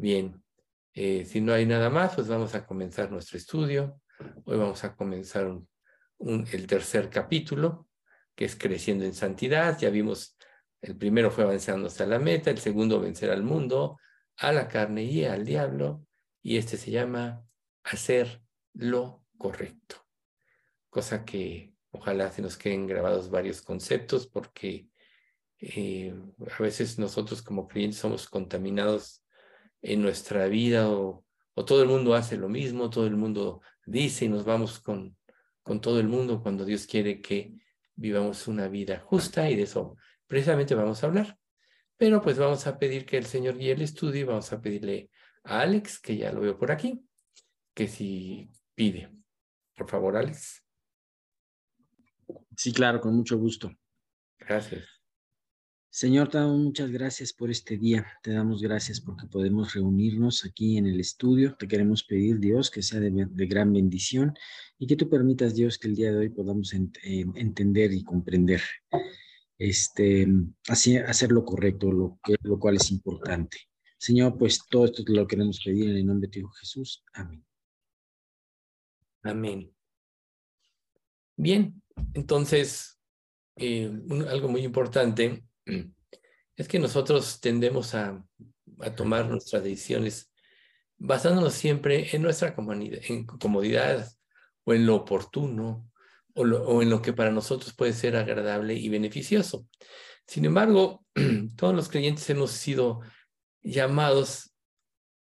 Bien, eh, si no hay nada más, pues vamos a comenzar nuestro estudio. Hoy vamos a comenzar el tercer capítulo, que es Creciendo en Santidad. Ya vimos, el primero fue avanzando hasta la meta, el segundo vencer al mundo, a la carne y al diablo, y este se llama Hacer lo correcto. Cosa que ojalá se nos queden grabados varios conceptos porque eh, a veces nosotros como creyentes somos contaminados en nuestra vida o, todo el mundo hace lo mismo, todo el mundo dice y nos vamos con, con todo el mundo cuando Dios quiere que vivamos una vida justa y de eso precisamente vamos a hablar. Pero pues vamos a pedir que el Señor guíe el estudio y vamos a pedirle a Alex, que ya lo veo por aquí, que si pide. Por favor, Alex. Sí, claro, con mucho gusto. Gracias. Señor, te damos muchas gracias por este día. Te damos gracias porque podemos reunirnos aquí en el estudio. Te queremos pedir, Dios, que sea de, gran bendición y que tú permitas, Dios, que el día de hoy podamos entender y comprender, este, hacer lo correcto, lo, que, lo cual es importante. Señor, pues todo esto te lo queremos pedir en el nombre de tu Hijo Jesús. Amén. Amén. Bien, entonces, eh, algo muy importante es que nosotros tendemos a, tomar nuestras decisiones basándonos siempre en nuestra comodidad o en lo oportuno o, o, en lo que para nosotros puede ser agradable y beneficioso. Sin embargo, todos los creyentes hemos sido llamados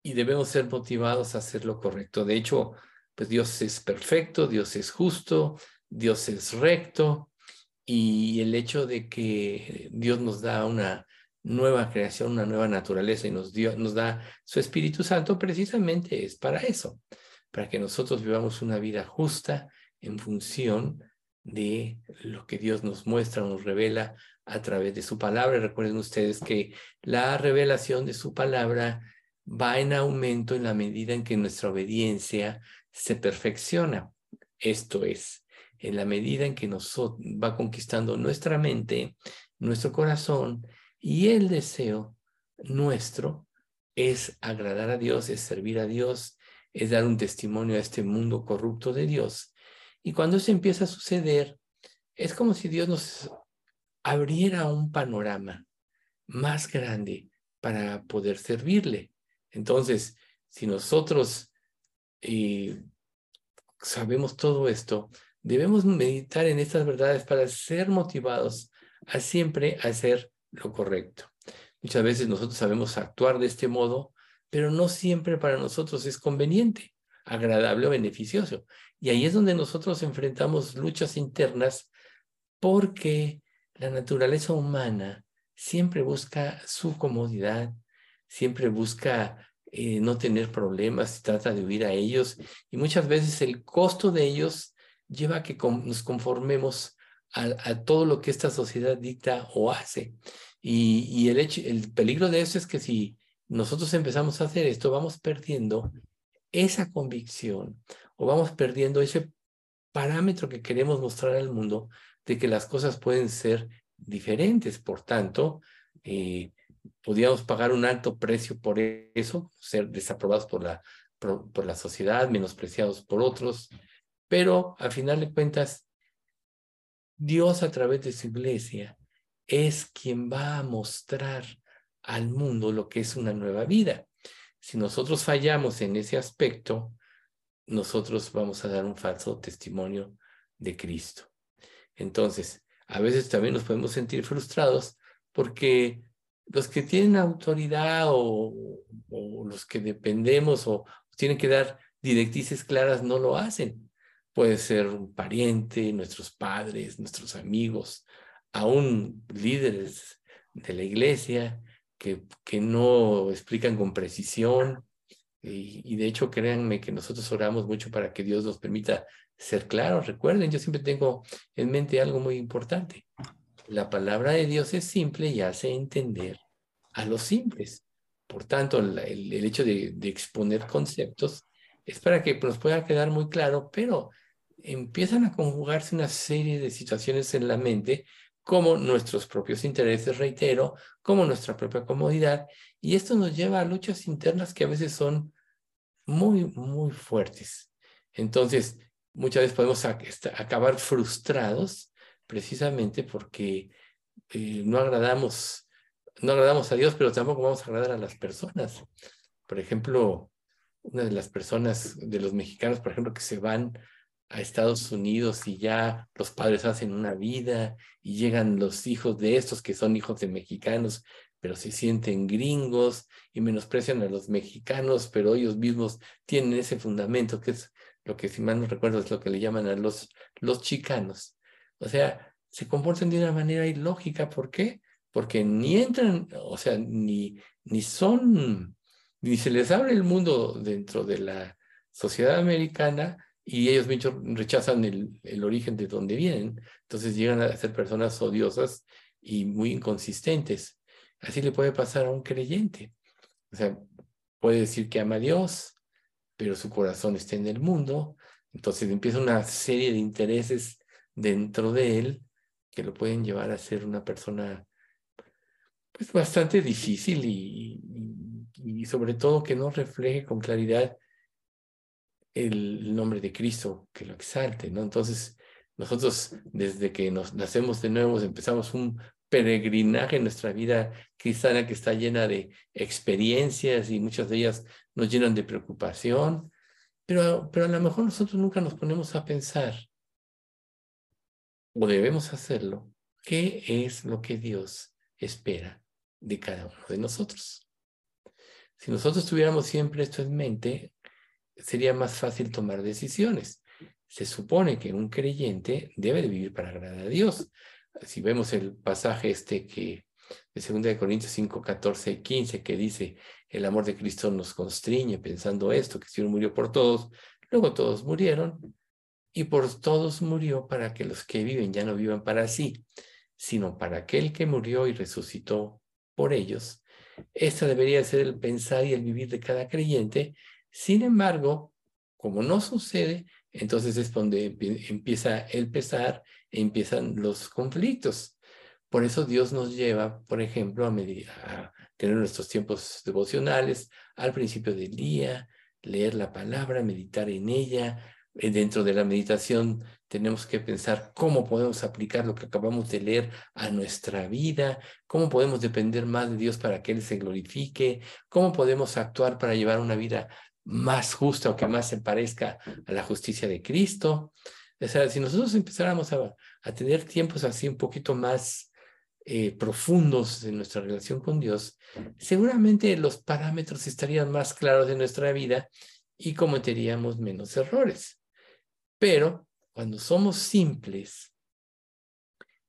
y debemos ser motivados a hacer lo correcto. De hecho, pues Dios es perfecto, Dios es justo, Dios es recto, y el hecho de que Dios nos da una nueva creación, una nueva naturaleza y nos, dio, nos da su Espíritu Santo, precisamente es para eso, para que nosotros vivamos una vida justa en función de lo que Dios nos muestra, nos revela a través de su palabra. Recuerden ustedes que la revelación de su palabra va en aumento en la medida en que nuestra obediencia se perfecciona. Esto es, en la medida en que nos va conquistando nuestra mente, nuestro corazón y el deseo nuestro es agradar a Dios, es servir a Dios, es dar un testimonio a este mundo corrupto de Dios. Y cuando eso empieza a suceder, es como si Dios nos abriera un panorama más grande para poder servirle. Entonces, si nosotros eh, sabemos todo esto, Debemos meditar en estas verdades para ser motivados a siempre hacer lo correcto. Muchas veces nosotros sabemos actuar de este modo, pero no siempre para nosotros es conveniente, agradable o beneficioso. Y ahí es donde nosotros enfrentamos luchas internas porque la naturaleza humana siempre busca su comodidad, siempre busca eh, no tener problemas, trata de huir a ellos y muchas veces el costo de ellos lleva a que nos conformemos a, todo lo que esta sociedad dicta o hace. Y, el, peligro de eso es que si nosotros empezamos a hacer esto, vamos perdiendo esa convicción o vamos perdiendo ese parámetro que queremos mostrar al mundo de que las cosas pueden ser diferentes. Por tanto, eh, podríamos pagar un alto precio por eso, ser desaprobados por la, por la sociedad, menospreciados por otros, pero al final de cuentas, Dios a través de su iglesia es quien va a mostrar al mundo lo que es una nueva vida. Si nosotros fallamos en ese aspecto, nosotros vamos a dar un falso testimonio de Cristo. Entonces, a veces también nos podemos sentir frustrados porque los que tienen autoridad o, los que dependemos o tienen que dar directrices claras no lo hacen puede ser un pariente, nuestros padres, nuestros amigos, aún líderes de la iglesia que, que no explican con precisión. Y, de hecho, créanme que nosotros oramos mucho para que Dios nos permita ser claros. Recuerden, yo siempre tengo en mente algo muy importante. La palabra de Dios es simple y hace entender a los simples. Por tanto, el, el hecho de, de, exponer conceptos es para que nos pueda quedar muy claro, pero empiezan a conjugarse una serie de situaciones en la mente como nuestros propios intereses, reitero, como nuestra propia comodidad. Y esto nos lleva a luchas internas que a veces son muy, muy fuertes. Entonces, muchas veces podemos acabar frustrados precisamente porque eh, no agradamos, no agradamos a Dios, pero tampoco vamos a agradar a las personas. Por ejemplo, una de las personas de los mexicanos, por ejemplo, que se van a Estados Unidos y ya los padres hacen una vida y llegan los hijos de estos que son hijos de mexicanos, pero se sienten gringos y menosprecian a los mexicanos, pero ellos mismos tienen ese fundamento que es lo que si mal no recuerdo es lo que le llaman a los, los chicanos. O sea, se comportan de una manera ilógica. ¿Por qué? Porque ni entran, o sea, ni, ni son, ni se les abre el mundo dentro de la sociedad americana y ellos rechazan el, el origen de donde vienen. Entonces llegan a ser personas odiosas y muy inconsistentes. Así le puede pasar a un creyente. O sea, puede decir que ama a Dios, pero su corazón está en el mundo. Entonces empieza una serie de intereses dentro de él que lo pueden llevar a ser una persona pues bastante difícil y, y, sobre todo que no refleje con claridad el nombre de Cristo, que lo exalte, ¿no? Entonces, nosotros desde que nos nacemos de nuevo empezamos un peregrinaje en nuestra vida cristiana que está llena de experiencias y muchas de ellas nos llenan de preocupación, pero, pero a lo mejor nosotros nunca nos ponemos a pensar o debemos hacerlo, ¿qué es lo que Dios espera de cada uno de nosotros? Si nosotros tuviéramos siempre esto en mente, sería más fácil tomar decisiones. Se supone que un creyente debe de vivir para agradar a Dios. Si vemos el pasaje este que de 2 Corintios 5, 14 y 15, que dice, el amor de Cristo nos constriñe pensando esto, que si uno murió por todos, luego todos murieron, y por todos murió para que los que viven ya no vivan para sí, sino para aquel que murió y resucitó por ellos. Este debería ser el pensar y el vivir de cada creyente. Sin embargo, como no sucede, entonces es donde empieza el pesar e empiezan los conflictos. Por eso Dios nos lleva, por ejemplo, a, a tener nuestros tiempos devocionales al principio del día, leer la palabra, meditar en ella, eh, dentro de la meditación tenemos que pensar cómo podemos aplicar lo que acabamos de leer a nuestra vida, cómo podemos depender más de Dios para que Él se glorifique, cómo podemos actuar para llevar una vida más justa o que más se parezca a la justicia de Cristo. O sea, si nosotros empezáramos a, tener tiempos así un poquito más eh, profundos en nuestra relación con Dios, seguramente los parámetros estarían más claros de nuestra vida y cometeríamos menos errores. Pero cuando somos simples,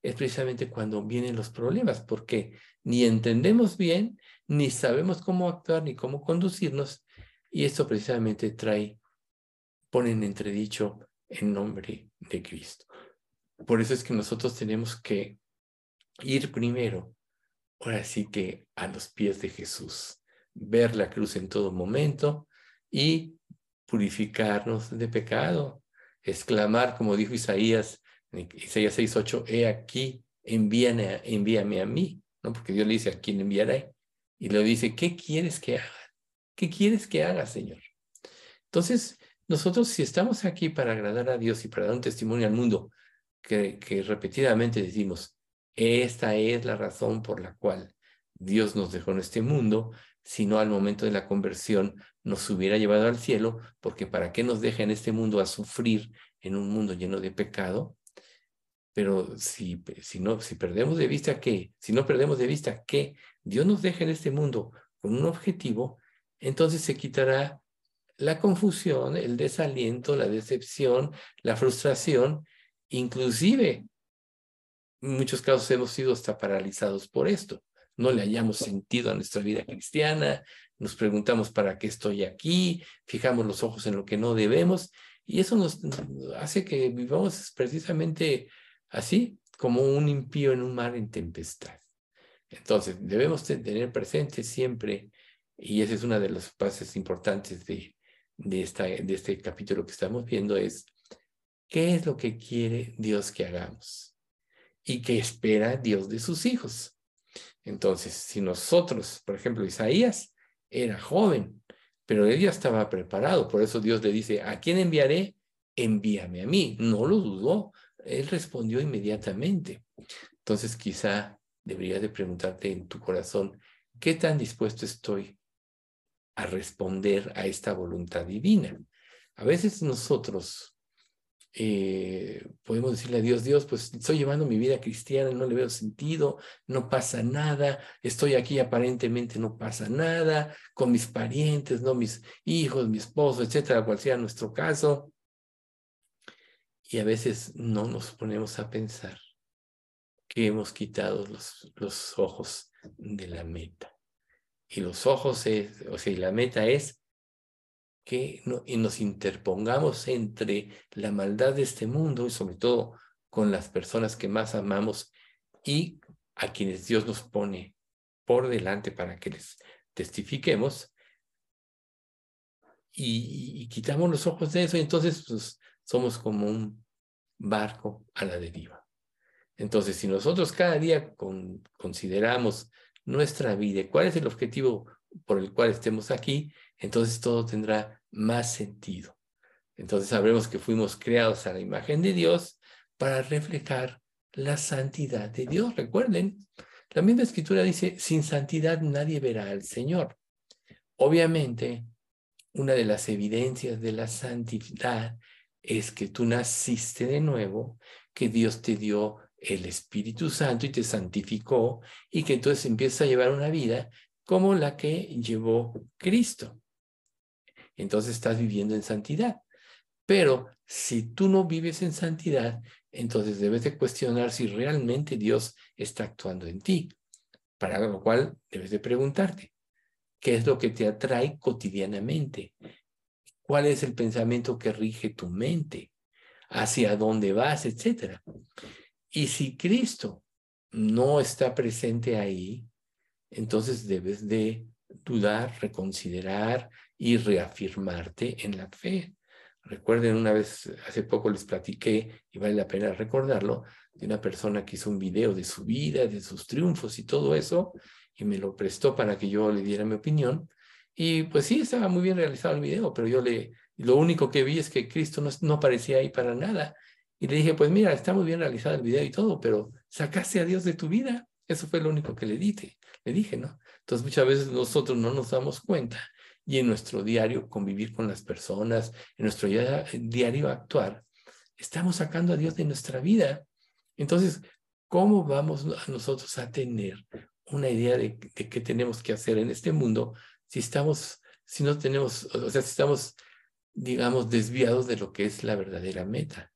es precisamente cuando vienen los problemas, porque ni entendemos bien, ni sabemos cómo actuar, ni cómo conducirnos, y esto precisamente trae, pone en entredicho el nombre de Cristo. Por eso es que nosotros tenemos que ir primero, ahora sí que a los pies de Jesús, ver la cruz en todo momento y purificarnos de pecado, exclamar, como dijo Isaías, en Isaías 6.8, he aquí, envíame, envíame a mí, ¿no? Porque Dios le dice, ¿a quién enviaré? Y le dice, ¿qué quieres que haga? ¿Qué quieres que haga, Señor? Entonces, nosotros si estamos aquí para agradar a Dios y para dar un testimonio al mundo, que, repetidamente decimos, esta es la razón por la cual Dios nos dejó en este mundo, sino al momento de la conversión nos hubiera llevado al cielo, porque ¿para qué nos deja en este mundo a sufrir en un mundo lleno de pecado? Pero si, si, no, si perdemos de vista que, si no perdemos de vista que Dios nos deja en este mundo con un objetivo, entonces se quitará la confusión, el desaliento, la decepción, la frustración, inclusive en muchos casos hemos sido hasta paralizados por esto. No le hayamos sentido a nuestra vida cristiana, nos preguntamos para qué estoy aquí, fijamos los ojos en lo que no debemos, y eso nos hace que vivamos precisamente así, como un impío en un mar en tempestad. Entonces, debemos tener presente siempre, y esa es una de las bases importantes de, de, esta, de este capítulo que estamos viendo, es qué es lo que quiere Dios que hagamos. y que espera Dios de sus hijos. Entonces, si nosotros, por ejemplo, Isaías era joven, pero él ya estaba preparado, por eso Dios le dice, ¿a quién enviaré? Envíame a mí. No lo dudó, él respondió inmediatamente. Entonces, quizá deberías de preguntarte en tu corazón, ¿qué tan dispuesto estoy a responder a esta voluntad divina? A veces nosotros eh, podemos decirle a Dios, Dios, pues estoy llevando mi vida cristiana, no le veo sentido, no pasa nada, estoy aquí aparentemente no pasa nada, con mis parientes, no mis hijos, mi esposo, etcétera, cual sea nuestro caso. Y a veces no nos ponemos a pensar que hemos quitado los, los ojos de la meta. Y los ojos es, o sea, y la meta es que y nos interpongamos entre la maldad de este mundo y sobre todo con las personas que más amamos y a quienes Dios nos pone por delante para que les testifiquemos y, quitamos los ojos de eso y entonces pues, somos como un barco a la deriva. Entonces, si nosotros cada día consideramos nuestra vida, cuál es el objetivo por el cual estemos aquí, entonces todo tendrá más sentido. Entonces sabremos que fuimos creados a la imagen de Dios para reflejar la santidad de Dios. Recuerden, la misma escritura dice, sin santidad nadie verá al Señor. Obviamente, una de las evidencias de la santidad es que tú naciste de nuevo, que Dios te dio el Espíritu Santo y te santificó y que entonces empiezas a llevar una vida como la que llevó Cristo entonces estás viviendo en santidad. Pero si tú no vives en santidad, entonces debes de cuestionar si realmente Dios está actuando en ti. Para lo cual debes de preguntarte, ¿qué es lo que te atrae cotidianamente? ¿Cuál es el pensamiento que rige tu mente? ¿Hacia dónde vas? Etcétera. Y si Cristo no está presente ahí, entonces debes de dudar, reconsiderar y reafirmarte en la fe. Recuerden, una vez, hace poco les platiqué, y vale la pena recordarlo, de una persona que hizo un video de su vida, de sus triunfos y todo eso, y me lo prestó para que yo le diera mi opinión. Y pues sí, estaba muy bien realizado el video, pero yo le, lo único que vi es que Cristo no, no aparecía ahí para nada. Y le dije, pues mira, está muy bien realizado el video y todo, pero sacaste a Dios de tu vida. Eso fue lo único que le dije, le dije, ¿no? Entonces muchas veces nosotros no nos damos cuenta y en nuestro diario convivir con las personas, en nuestro diario actuar, estamos sacando a Dios de nuestra vida. Entonces, ¿cómo vamos a nosotros a tener una idea de, qué tenemos que hacer en este mundo si estamos, si no tenemos, o sea, si estamos, digamos, desviados de lo que es la verdadera meta?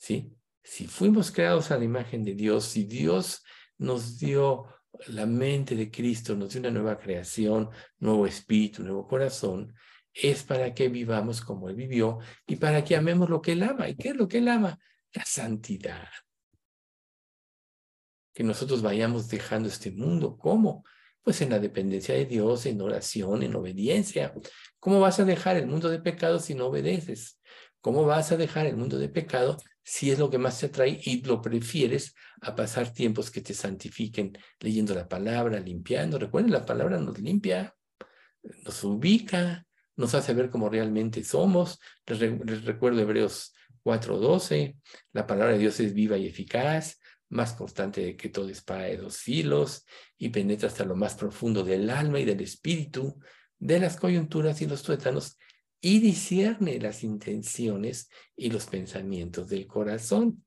¿Sí? Si fuimos creados a la imagen de Dios, si Dios nos dio la mente de Cristo nos dio una nueva creación, nuevo espíritu, nuevo corazón, es para que vivamos como Él vivió y para que amemos lo que Él ama. ¿Y qué es lo que Él ama? La santidad. Que nosotros vayamos dejando este mundo. ¿Cómo? Pues en la dependencia de Dios, en oración, en obediencia. ¿Cómo vas a dejar el mundo de pecado si no obedeces? ¿Cómo vas a dejar el mundo de pecado si es lo que más te atrae y lo prefieres a pasar tiempos que te santifiquen leyendo la palabra, limpiando? Recuerden, la palabra nos limpia, nos ubica, nos hace ver cómo realmente somos. Les, recuerdo Hebreos 4:12, la palabra de Dios es viva y eficaz, más constante que todo espada de dos filos y penetra hasta lo más profundo del alma y del espíritu, de las coyunturas y los tuétanos y discierne las intenciones y los pensamientos del corazón.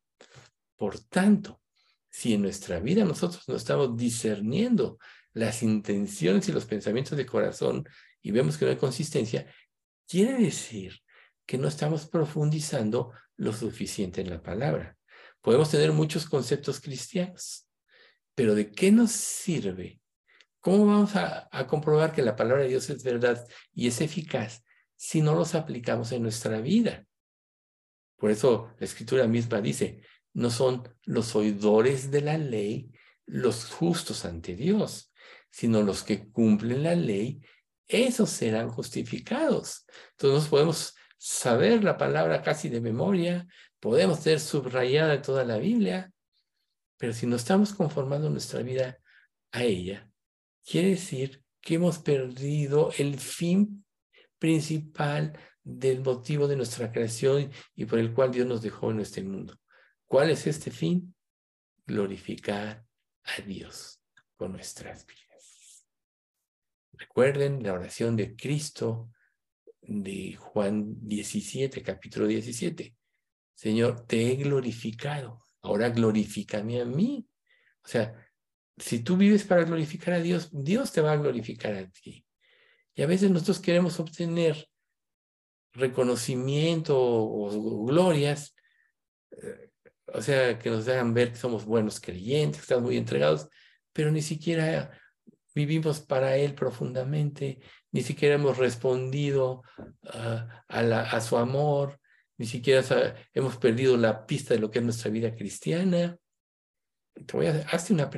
Por tanto, si en nuestra vida nosotros no estamos discerniendo las intenciones y los pensamientos del corazón y vemos que no hay consistencia, quiere decir que no estamos profundizando lo suficiente en la palabra. Podemos tener muchos conceptos cristianos, pero ¿de qué nos sirve? ¿Cómo vamos a, a comprobar que la palabra de Dios es verdad y es eficaz si no los aplicamos en nuestra vida. Por eso la escritura misma dice, no son los oidores de la ley los justos ante Dios, sino los que cumplen la ley, esos serán justificados. Entonces podemos saber la palabra casi de memoria, podemos tener subrayada toda la Biblia, Pero si no estamos conformando nuestra vida a ella, quiere decir que hemos perdido el fin principal del motivo de nuestra creación y por el cual Dios nos dejó en este mundo. ¿Cuál es este fin? Glorificar a Dios con nuestras vidas. Recuerden la oración de Cristo de Juan 17, capítulo 17. Señor, te he glorificado, ahora glorifícame a mí. O sea, si tú vives para glorificar a Dios, Dios te va a glorificar a ti. Y a veces nosotros queremos obtener reconocimiento o, glorias, eh, o sea, que nos hagan ver que somos buenos creyentes, que estamos muy entregados, pero ni siquiera vivimos para Él profundamente, ni siquiera hemos respondido a, a su amor, ni siquiera hemos perdido la pista de lo que es nuestra vida cristiana. Te voy a hacer una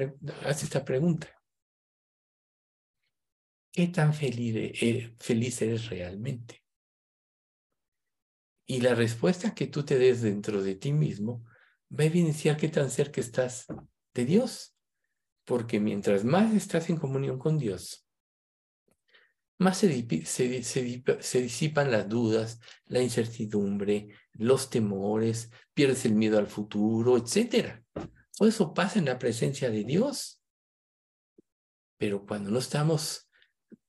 esta pregunta. ¿Qué tan feliz, eh, feliz eres realmente? Y la respuesta que tú te des dentro de ti mismo va a evidenciar qué tan cerca estás de Dios. Porque mientras más estás en comunión con Dios, más se, se, se, disipan las dudas, la incertidumbre, los temores, pierdes el miedo al futuro, etc. Todo eso pasa en la presencia de Dios. Pero cuando no estamos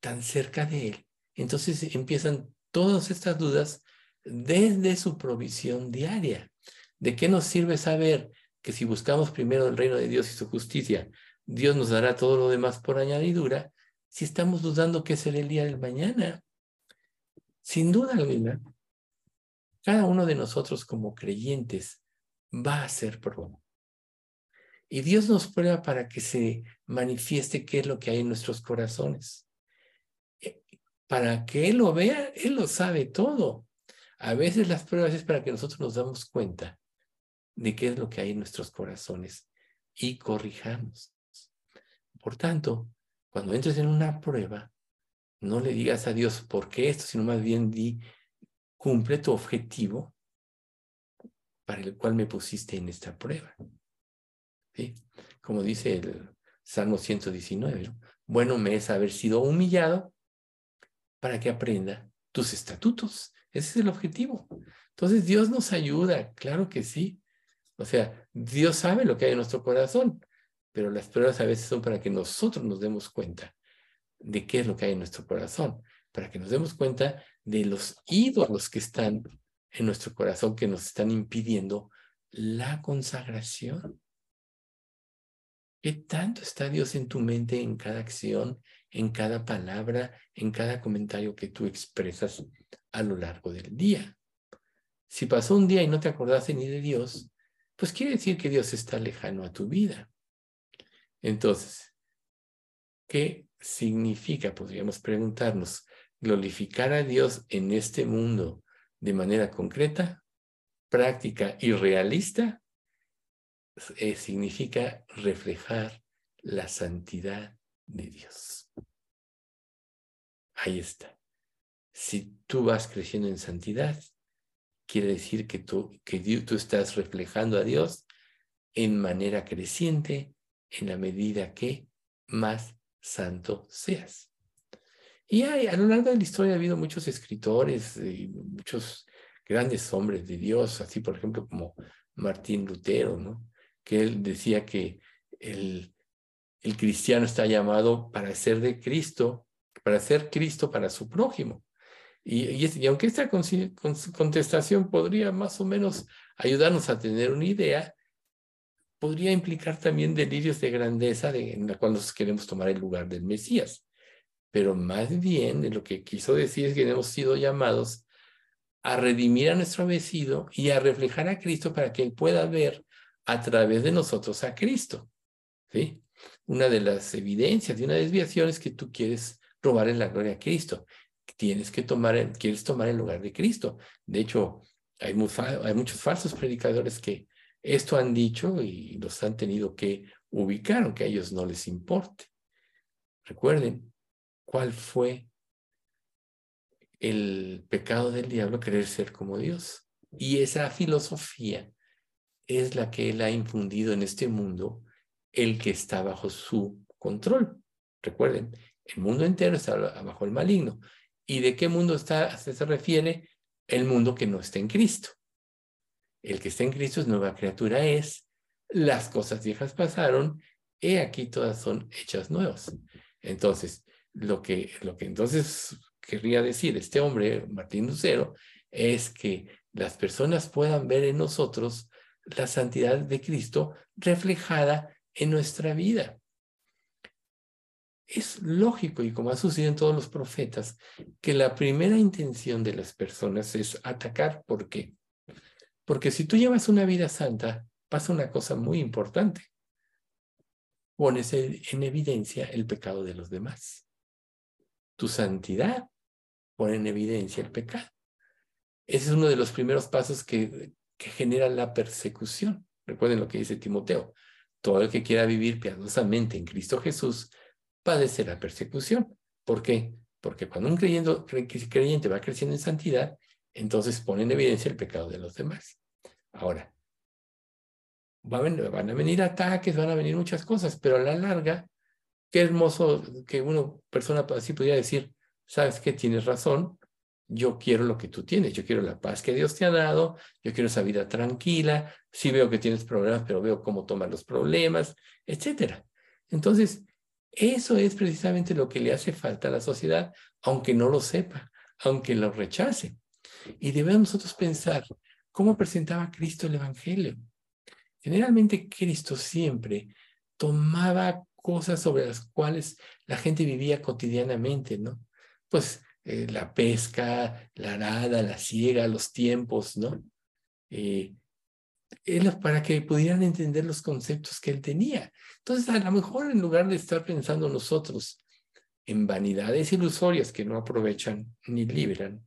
tan cerca de Él, entonces empiezan todas estas dudas desde su provisión diaria. ¿De qué nos sirve saber que si buscamos primero el reino de Dios y su justicia, Dios nos dará todo lo demás por añadidura, si estamos dudando que será el día del mañana? Sin duda alguna, cada uno de nosotros como creyentes va a ser probado. Y Dios nos prueba para que se manifieste qué es lo que hay en nuestros corazones. Para que Él lo vea, Él lo sabe todo. A veces las pruebas es para que nosotros nos damos cuenta de qué es lo que hay en nuestros corazones y corrijamos. Por tanto, cuando entres en una prueba, no le digas a Dios por qué esto, sino más bien di, cumple tu objetivo para el cual me pusiste en esta prueba. Como dice el Salmo 119, bueno me es haber sido humillado para que aprenda tus estatutos. Ese es el objetivo. Entonces Dios nos ayuda, claro que sí. O sea, Dios sabe lo que hay en nuestro corazón, pero las pruebas a veces son para que nosotros nos demos cuenta de qué es lo que hay en nuestro corazón, para que nos demos cuenta de los ídolos que están en nuestro corazón que nos están impidiendo la consagración. ¿Qué tanto está Dios en tu mente en cada acción, en cada palabra, en cada comentario que tú expresas a lo largo del día. Si pasó un día y no te acordaste ni de Dios, pues quiere decir que Dios está lejano a tu vida. Entonces, ¿qué significa, podríamos preguntarnos, glorificar a Dios en este mundo de manera concreta, práctica y realista? Eh, significa reflejar la santidad de Dios. Ahí está. Si tú vas creciendo en santidad, quiere decir que tú, que tú estás reflejando a Dios en manera creciente en la medida que más santo seas. Y hay, a lo largo de la historia ha habido muchos escritores y muchos grandes hombres de Dios, así por ejemplo como Martín Lutero, ¿no? que él decía que el, el cristiano está llamado para ser de Cristo, para ser Cristo para su prójimo. Y, aunque esta contestación podría más o menos ayudarnos a tener una idea, podría implicar también delirios de grandeza de, cual nos queremos tomar el lugar del Mesías. Pero más bien lo que quiso decir es que hemos sido llamados a redimir a nuestro vecino y a reflejar a Cristo para que Él pueda ver a través de nosotros a Cristo. ¿sí? Una de las evidencias de una desviación es que tú quieres robar en la gloria a Cristo tienes que tomar, quieres tomar el lugar de Cristo. De hecho, hay, hay muchos falsos predicadores que esto han dicho y los han tenido que ubicar, aunque a ellos no les importe. Recuerden, ¿cuál fue el pecado del diablo? Querer ser como Dios. Y esa filosofía es la que Él ha infundido en este mundo, el que está bajo su control. Recuerden, el mundo entero está bajo el maligno. ¿Y de qué mundo está, se refiere? El mundo que no está en Cristo. El que está en Cristo es nueva criatura, es las cosas viejas pasaron, he aquí todas son hechas nuevas. Entonces, lo que, lo que entonces querría decir este hombre, Martín Lucero, es que las personas puedan ver en nosotros la santidad de Cristo reflejada en nuestra vida. Es lógico, y como ha sucedido en todos los profetas, que la primera intención de las personas es atacar. ¿Por qué? Porque si tú llevas una vida santa, pasa una cosa muy importante. Pones en evidencia el pecado de los demás. Tu santidad pone en evidencia el pecado. Ese es uno de los primeros pasos que, que genera la persecución. Recuerden lo que dice Timoteo. Todo el que quiera vivir piadosamente en Cristo Jesús padecerá persecución. ¿Por qué? Porque cuando un creyente va creciendo en santidad, entonces pone en evidencia el pecado de los demás. Ahora, van a venir ataques, van a venir muchas cosas, pero a la larga, qué hermoso que una persona así pudiera decir, sabes que tienes razón, yo quiero lo que tú tienes, yo quiero la paz que Dios te ha dado, yo quiero esa vida tranquila, sí veo que tienes problemas, pero veo cómo toman los problemas, etcétera. Entonces, eso es precisamente lo que le hace falta a la sociedad, aunque no lo sepa, aunque lo rechace. Y debemos nosotros pensar cómo presentaba Cristo el Evangelio. Generalmente Cristo siempre tomaba cosas sobre las cuales la gente vivía cotidianamente, ¿no? Pues eh, la pesca, la arada, la siega, los tiempos, ¿no? Eh, para que pudieran entender los conceptos que él tenía. Entonces, a lo mejor en lugar de estar pensando nosotros en vanidades ilusorias que no aprovechan ni liberan,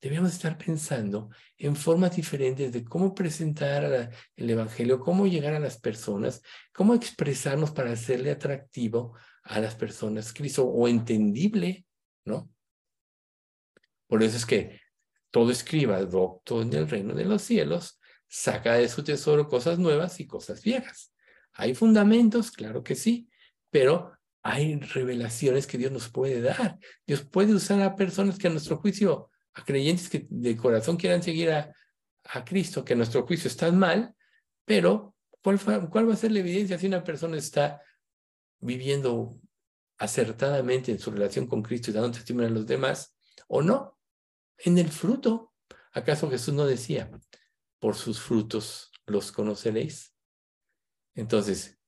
debemos estar pensando en formas diferentes de cómo presentar el Evangelio, cómo llegar a las personas, cómo expresarnos para hacerle atractivo a las personas Cristo o entendible, ¿no? Por eso es que todo escriba docto en el reino de los cielos saca de su tesoro cosas nuevas y cosas viejas. Hay fundamentos, claro que sí, pero hay revelaciones que Dios nos puede dar. Dios puede usar a personas que a nuestro juicio, a creyentes que de corazón quieran seguir a, a Cristo, que a nuestro juicio están mal, pero ¿cuál, ¿cuál va a ser la evidencia si una persona está viviendo acertadamente en su relación con Cristo y dando testimonio a los demás o no? en el fruto. ¿Acaso Jesús no decía, por sus frutos los conoceréis? Entonces,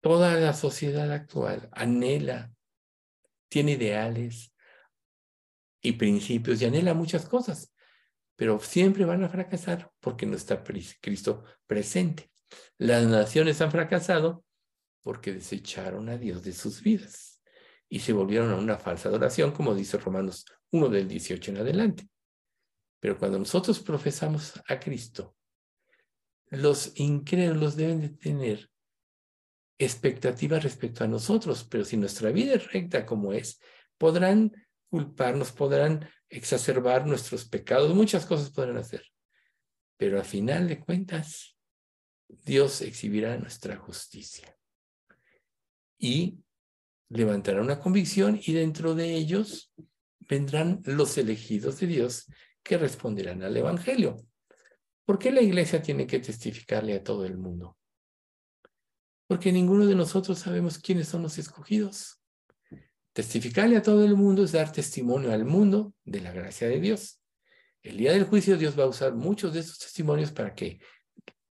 toda la sociedad actual anhela, tiene ideales y principios y anhela muchas cosas, pero siempre van a fracasar porque no está Cristo presente. Las naciones han fracasado porque desecharon a Dios de sus vidas y se volvieron a una falsa adoración, como dice Romanos uno del 18 en adelante. Pero cuando nosotros profesamos a Cristo, los incrédulos deben de tener expectativas respecto a nosotros, pero si nuestra vida es recta como es, podrán culparnos, podrán exacerbar nuestros pecados, muchas cosas podrán hacer. Pero a final de cuentas, Dios exhibirá nuestra justicia y levantará una convicción y dentro de ellos vendrán los elegidos de Dios que responderán al Evangelio. ¿Por qué la iglesia tiene que testificarle a todo el mundo? Porque ninguno de nosotros sabemos quiénes son los escogidos. Testificarle a todo el mundo es dar testimonio al mundo de la gracia de Dios. El día del juicio Dios va a usar muchos de esos testimonios para que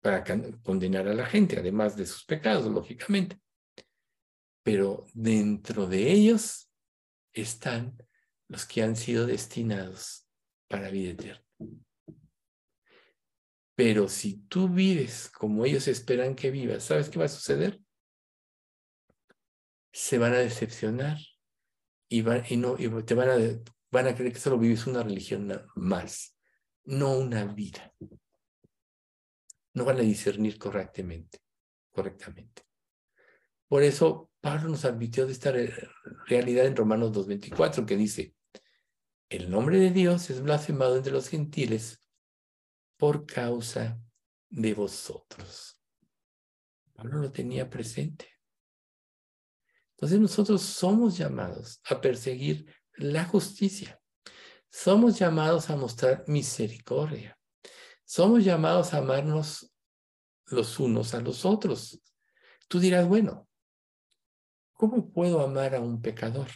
para condenar a la gente, además de sus pecados, lógicamente. Pero dentro de ellos están los que han sido destinados para vida eterna. Pero si tú vives como ellos esperan que vivas, ¿sabes qué va a suceder? Se van a decepcionar y, van, no, te van a, van a creer que solo vives una religión más, no una vida. No van a discernir correctamente, correctamente. Por eso Pablo nos admitió de esta realidad en Romanos 2.24, que dice, el nombre de Dios es blasfemado entre los gentiles por causa de vosotros. Pablo lo tenía presente. Entonces nosotros somos llamados a perseguir la justicia. Somos llamados a mostrar misericordia. Somos llamados a amarnos los unos a los otros. Tú dirás, bueno, ¿cómo puedo amar a un pecador?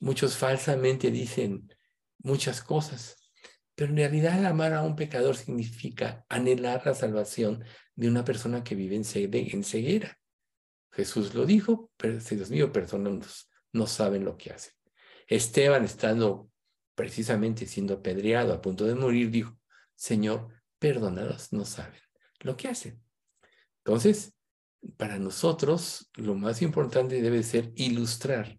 Muchos falsamente dicen muchas cosas, pero en realidad amar a un pecador significa anhelar la salvación de una persona que vive en ceguera. Jesús lo dijo, pero Dios mío, personas no saben lo que hacen. Esteban, estando precisamente siendo apedreado, a punto de morir, dijo, Señor, perdónalos, no saben lo que hacen. Entonces, para nosotros, lo más importante debe ser ilustrar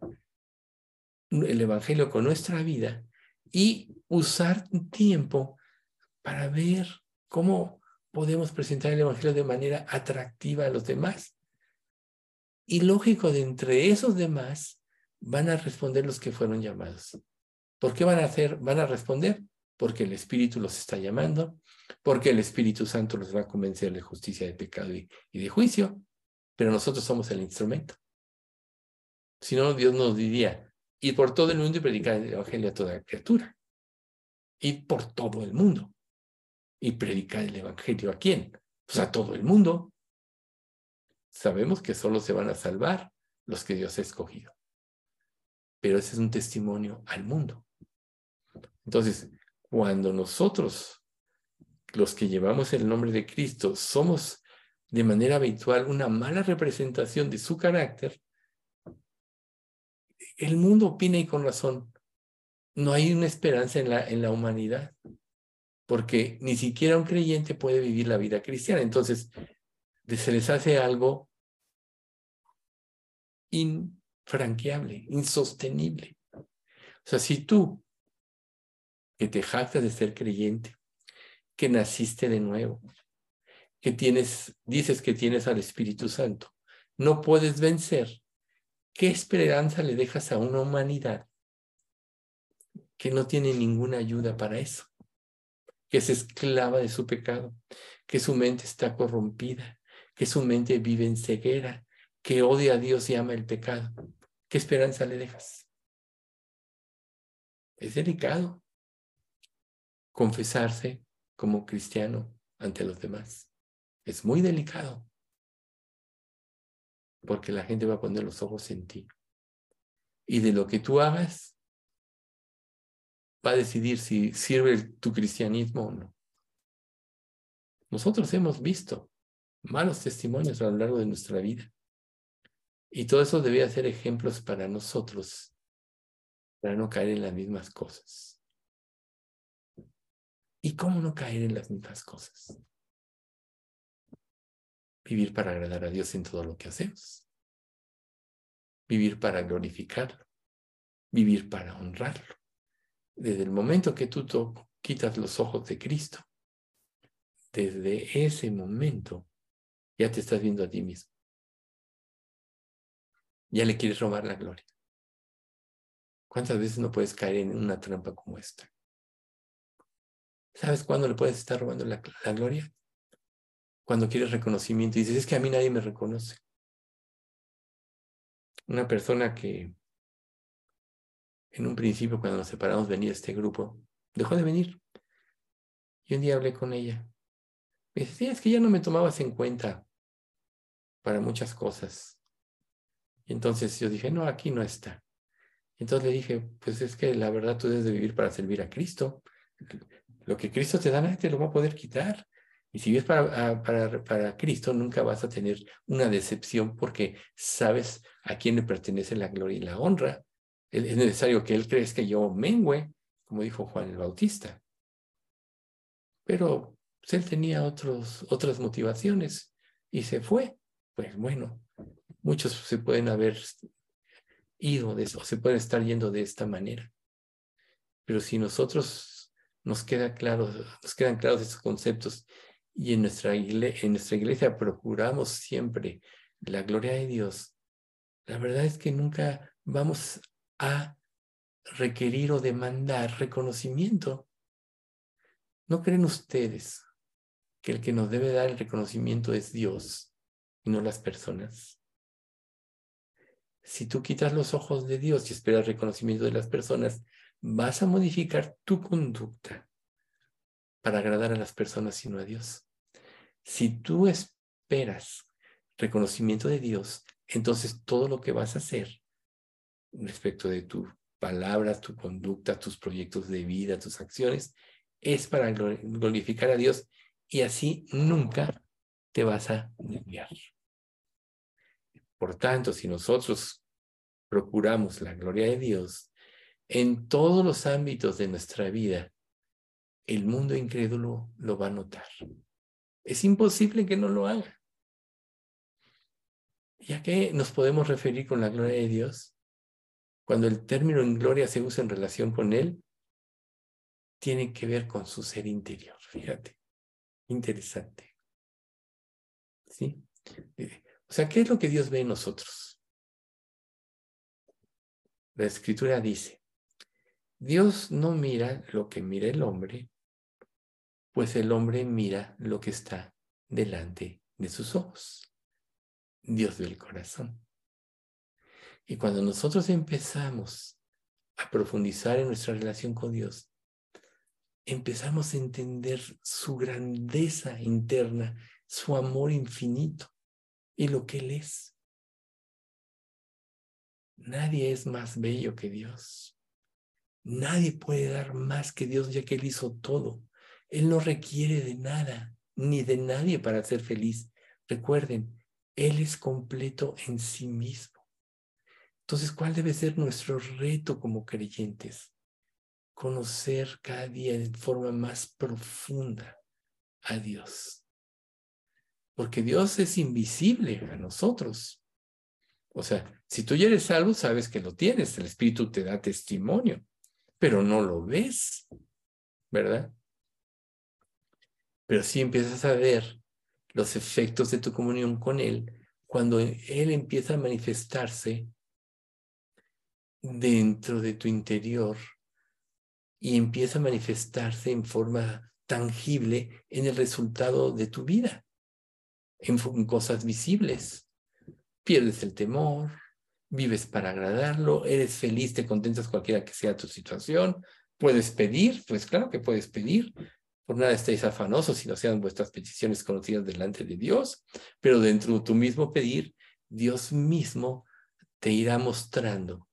el Evangelio con nuestra vida y usar tiempo para ver cómo podemos presentar el Evangelio de manera atractiva a los demás. Y lógico, de entre esos demás van a responder los que fueron llamados. ¿Por qué van a hacer? Van a responder porque el Espíritu los está llamando, porque el Espíritu Santo los va a convencer de justicia, de pecado y, y de juicio, pero nosotros somos el instrumento. Si no, Dios nos diría, ir por todo el mundo y predicar el Evangelio a toda criatura. Ir por todo el mundo y predicar el Evangelio a quién? Pues a todo el mundo. Sabemos que solo se van a salvar los que Dios ha escogido. Pero ese es un testimonio al mundo. Entonces, cuando nosotros, los que llevamos el nombre de Cristo, somos de manera habitual una mala representación de su carácter, el mundo opina y con razón. No hay una esperanza en la, en la humanidad, porque ni siquiera un creyente puede vivir la vida cristiana. Entonces, se les hace algo infranqueable, insostenible. O sea, si tú, que te jactas de ser creyente, que naciste de nuevo, que tienes, dices que tienes al Espíritu Santo, no puedes vencer ¿Qué esperanza le dejas a una humanidad que no tiene ninguna ayuda para eso? Que es esclava de su pecado, que su mente está corrompida, que su mente vive en ceguera, que odia a Dios y ama el pecado. ¿Qué esperanza le dejas? Es delicado confesarse como cristiano ante los demás. Es muy delicado porque la gente va a poner los ojos en ti. Y de lo que tú hagas, va a decidir si sirve tu cristianismo o no. Nosotros hemos visto malos testimonios a lo largo de nuestra vida. Y todo eso debe ser ejemplos para nosotros, para no caer en las mismas cosas. ¿Y cómo no caer en las mismas cosas? Vivir para agradar a Dios en todo lo que hacemos. Vivir para glorificarlo. Vivir para honrarlo. Desde el momento que tú quitas los ojos de Cristo, desde ese momento ya te estás viendo a ti mismo. Ya le quieres robar la gloria. ¿Cuántas veces no puedes caer en una trampa como esta? ¿Sabes cuándo le puedes estar robando la, la gloria? Cuando quieres reconocimiento y dices, es que a mí nadie me reconoce. Una persona que en un principio cuando nos separamos venía a este grupo, dejó de venir. Y un día hablé con ella. Me dice, sí, es que ya no me tomabas en cuenta para muchas cosas. Entonces yo dije, no, aquí no está. Entonces le dije, pues es que la verdad tú debes de vivir para servir a Cristo. Lo que Cristo te da nadie te lo va a poder quitar. Y si vives para, ah, para, para, Cristo, nunca vas a tener una decepción porque sabes a quién le pertenece la gloria y la honra. Es necesario que Él crees que yo mengüe, como dijo Juan el Bautista. Pero pues, Él tenía otros, otras motivaciones y se fue. Pues bueno, muchos se pueden haber ido de eso, se pueden estar yendo de esta manera. Pero si nosotros nos queda claro, nos quedan claros esos conceptos y en nuestra, iglesia, procuramos siempre la gloria de Dios, la verdad es que nunca vamos a requerir o demandar reconocimiento. ¿No creen ustedes que el que nos debe dar el reconocimiento es Dios y no las personas. Si tú quitas los ojos de Dios y esperas reconocimiento de las personas, vas a modificar tu conducta para agradar a las personas y no a Dios. Si tú esperas reconocimiento de Dios, entonces todo lo que vas a hacer respecto de tus palabras, tu conducta, tus proyectos de vida, tus acciones, es para glorificar a Dios y así nunca te vas a desviar. Por tanto, si nosotros procuramos la gloria de Dios en todos los ámbitos de nuestra vida, el mundo incrédulo lo va a notar. Es imposible que no lo haga. ¿Ya que nos podemos referir con la gloria de Dios? Cuando el término en gloria se usa en relación con Él, tiene que ver con su ser interior. Fíjate, interesante. ¿Sí? Eh, o sea, ¿qué es lo que Dios ve en nosotros? La escritura dice, Dios no mira lo que mira el hombre, pues el hombre mira lo que está delante de sus ojos. Dios del corazón. Y cuando nosotros empezamos a profundizar en nuestra relación con Dios, empezamos a entender su grandeza interna, su amor infinito y lo que Él es. Nadie es más bello que Dios. Nadie puede dar más que Dios ya que Él hizo todo. Él no requiere de nada ni de nadie para ser feliz. Recuerden, él es completo en sí mismo. Entonces, ¿cuál debe ser nuestro reto como creyentes? Conocer cada día de forma más profunda a Dios. Porque Dios es invisible a nosotros. O sea, si tú ya eres salvo, sabes que lo tienes, el Espíritu te da testimonio, pero no lo ves, ¿verdad? Pero sí empiezas a ver los efectos de tu comunión con Él cuando Él empieza a manifestarse dentro de tu interior y empieza a manifestarse en forma tangible en el resultado de tu vida, en, cosas visibles. Pierdes el temor, vives para agradarlo, eres feliz, te contentas cualquiera que sea tu situación, puedes pedir, pues claro que puedes pedir, nada estéis afanosos si no sean vuestras peticiones conocidas delante de Dios, pero dentro de tu mismo pedir, Dios mismo te irá mostrando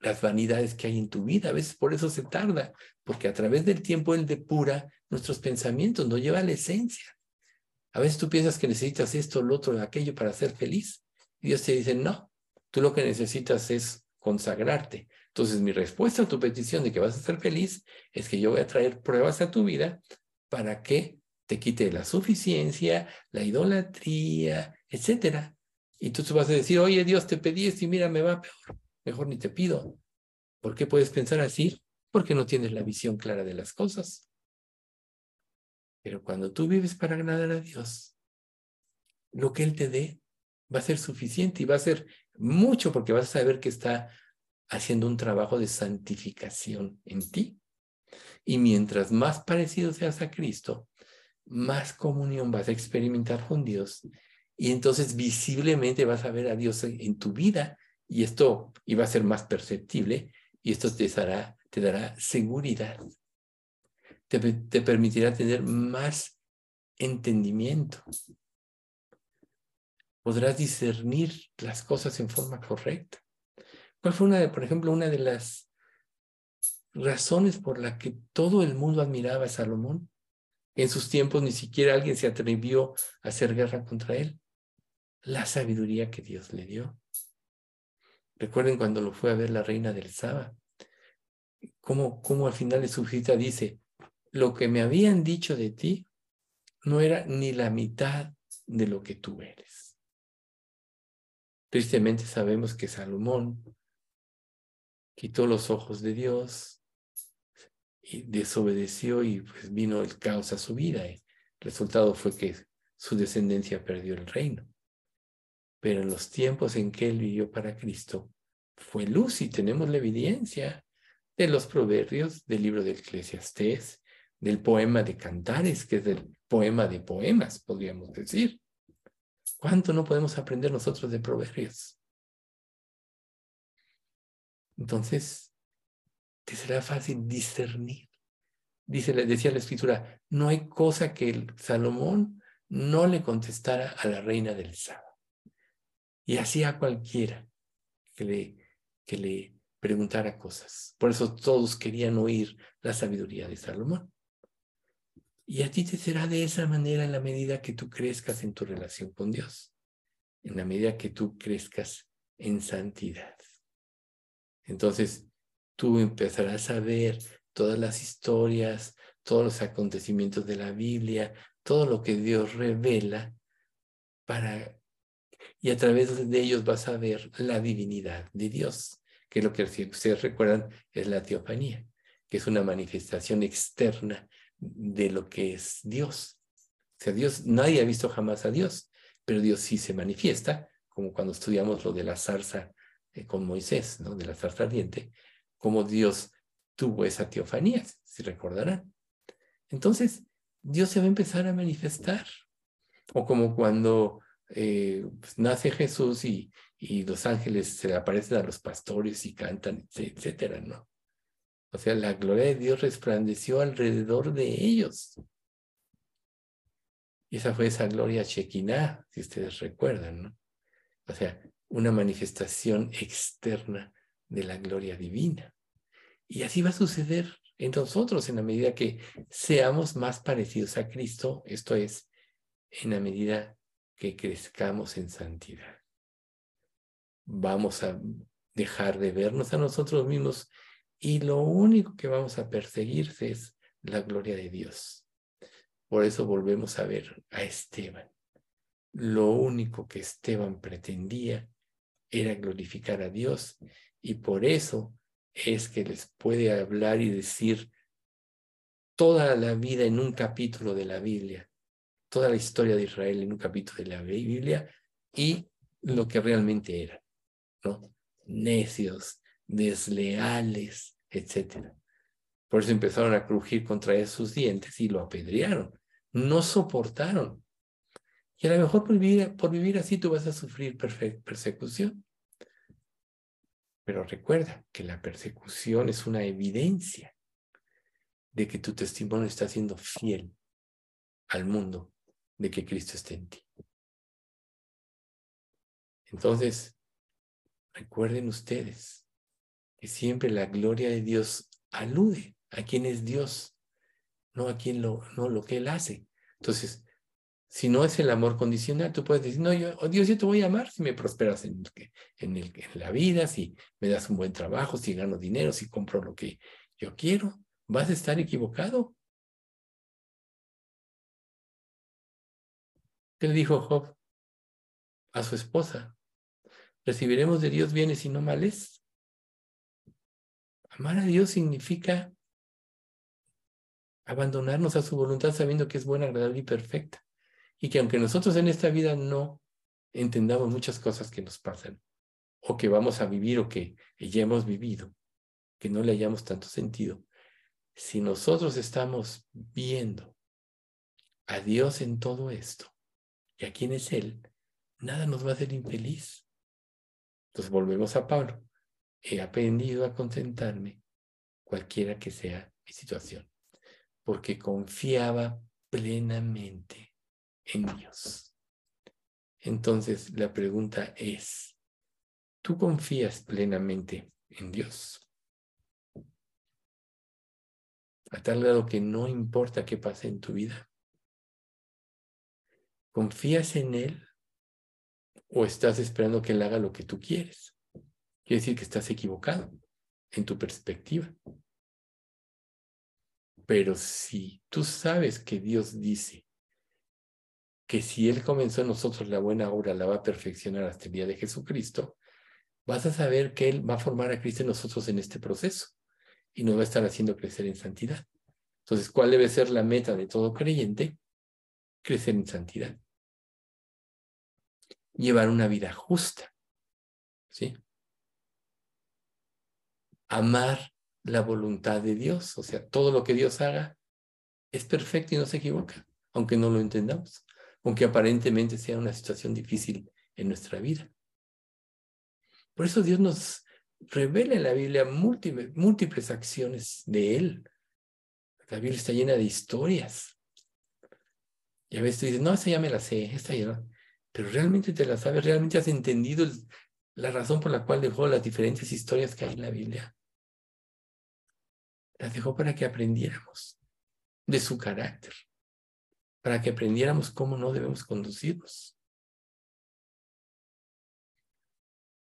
las vanidades que hay en tu vida. A veces por eso se tarda, porque a través del tiempo Él depura nuestros pensamientos, no lleva la esencia. A veces tú piensas que necesitas esto, lo otro, aquello para ser feliz. Dios te dice, no, tú lo que necesitas es consagrarte. Entonces, mi respuesta a tu petición de que vas a ser feliz es que yo voy a traer pruebas a tu vida para que te quite la suficiencia, la idolatría, etcétera. Y tú vas a decir, oye Dios, te pedí esto y mira, me va peor. Mejor ni te pido. ¿Por qué puedes pensar así? Porque no tienes la visión clara de las cosas. Pero cuando tú vives para agradar a Dios, lo que Él te dé va a ser suficiente y va a ser mucho porque vas a saber que está haciendo un trabajo de santificación en ti. Y mientras más parecido seas a Cristo, más comunión vas a experimentar con Dios. Y entonces visiblemente vas a ver a Dios en tu vida y esto iba a ser más perceptible y esto te dará, te dará seguridad. Te, te permitirá tener más entendimiento. Podrás discernir las cosas en forma correcta. ¿Cuál fue una de, por ejemplo, una de las razones por la que todo el mundo admiraba a Salomón? En sus tiempos ni siquiera alguien se atrevió a hacer guerra contra él. La sabiduría que Dios le dio. Recuerden cuando lo fue a ver la reina del Saba. Cómo, cómo al final de su visita dice, lo que me habían dicho de ti no era ni la mitad de lo que tú eres. Tristemente sabemos que Salomón quitó los ojos de Dios y desobedeció y pues vino el caos a su vida. El resultado fue que su descendencia perdió el reino. Pero en los tiempos en que él vivió para Cristo, fue luz y tenemos la evidencia de los proverbios del libro de Eclesiastés, del poema de Cantares, que es del poema de poemas, podríamos decir. ¿Cuánto no podemos aprender nosotros de proverbios? Entonces, te será fácil discernir. Dice, decía la escritura, no hay cosa que el Salomón no le contestara a la reina del Saba. Y así a cualquiera que le, que le preguntara cosas. Por eso todos querían oír la sabiduría de Salomón. Y a ti te será de esa manera en la medida que tú crezcas en tu relación con Dios, en la medida que tú crezcas en santidad. Entonces, tú empezarás a ver todas las historias, todos los acontecimientos de la Biblia, todo lo que Dios revela para y a través de ellos vas a ver la divinidad de Dios, que es lo que ustedes recuerdan es la teofanía, que es una manifestación externa de lo que es Dios. O sea, Dios, nadie ha visto jamás a Dios, pero Dios sí se manifiesta, como cuando estudiamos lo de la zarza eh, con Moisés, ¿no? de la zarza ardiente, como Dios tuvo esa teofanía, si recordarán. Entonces, Dios se va a empezar a manifestar. O como cuando eh, pues, nace Jesús y, y los ángeles se aparecen a los pastores y cantan, etcétera, ¿no? O sea, la gloria de Dios resplandeció alrededor de ellos. Y esa fue esa gloria chequiná, si ustedes recuerdan, ¿no? O sea, una manifestación externa de la gloria divina. Y así va a suceder en nosotros en la medida que seamos más parecidos a Cristo, esto es, en la medida que crezcamos en santidad. Vamos a dejar de vernos a nosotros mismos y lo único que vamos a perseguir es la gloria de Dios. Por eso volvemos a ver a Esteban. Lo único que Esteban pretendía era glorificar a Dios y por eso es que les puede hablar y decir toda la vida en un capítulo de la Biblia, toda la historia de Israel en un capítulo de la Biblia y lo que realmente era, ¿no? Necios, desleales, etc. Por eso empezaron a crujir contra sus dientes y lo apedrearon. No soportaron. Y a lo mejor por vivir así tú vas a sufrir persecución. Pero recuerda que la persecución es una evidencia de que tu testimonio está siendo fiel al mundo, de que Cristo está en ti. Entonces, recuerden ustedes que siempre la gloria de Dios alude a quién es Dios, no a quién lo, no lo que Él hace. Entonces, si no es el amor condicional, tú puedes decir, no, yo, oh Dios, yo te voy a amar si me prosperas en, en, el, en la vida, si me das un buen trabajo, si gano dinero, si compro lo que yo quiero. Vas a estar equivocado. ¿Qué le dijo Job a su esposa? ¿Recibiremos de Dios bienes y no males? Amar a Dios significa abandonarnos a su voluntad sabiendo que es buena, agradable y perfecta. Y que aunque nosotros en esta vida no entendamos muchas cosas que nos pasan, o que vamos a vivir o que ya hemos vivido, que no le hayamos tanto sentido, si nosotros estamos viendo a Dios en todo esto y a quién es Él, nada nos va a hacer infeliz. Entonces volvemos a Pablo he aprendido a contentarme cualquiera que sea mi situación, porque confiaba plenamente en Dios. Entonces la pregunta es, ¿tú confías plenamente en Dios? A tal grado que no importa qué pase en tu vida. ¿Confías en Él o estás esperando que Él haga lo que tú quieres? Quiere decir que estás equivocado en tu perspectiva. Pero si tú sabes que Dios dice que si Él comenzó en nosotros la buena obra, la va a perfeccionar hasta el día de Jesucristo, vas a saber que Él va a formar a Cristo en nosotros en este proceso y nos va a estar haciendo crecer en santidad. Entonces, ¿cuál debe ser la meta de todo creyente? Crecer en santidad. Llevar una vida justa. ¿Sí? Amar la voluntad de Dios, o sea, todo lo que Dios haga, es perfecto y no se equivoca, aunque no lo entendamos, aunque aparentemente sea una situación difícil en nuestra vida. Por eso Dios nos revela en la Biblia múltiples, acciones de Él. La Biblia está llena de historias. Y a veces tú dices, no, esta ya me la sé, esta ya. Pero realmente te la sabes, realmente has entendido la razón por la cual dejó las diferentes historias que hay en la Biblia. Las dejó para que aprendiéramos de su carácter, para que aprendiéramos cómo no debemos conducirnos.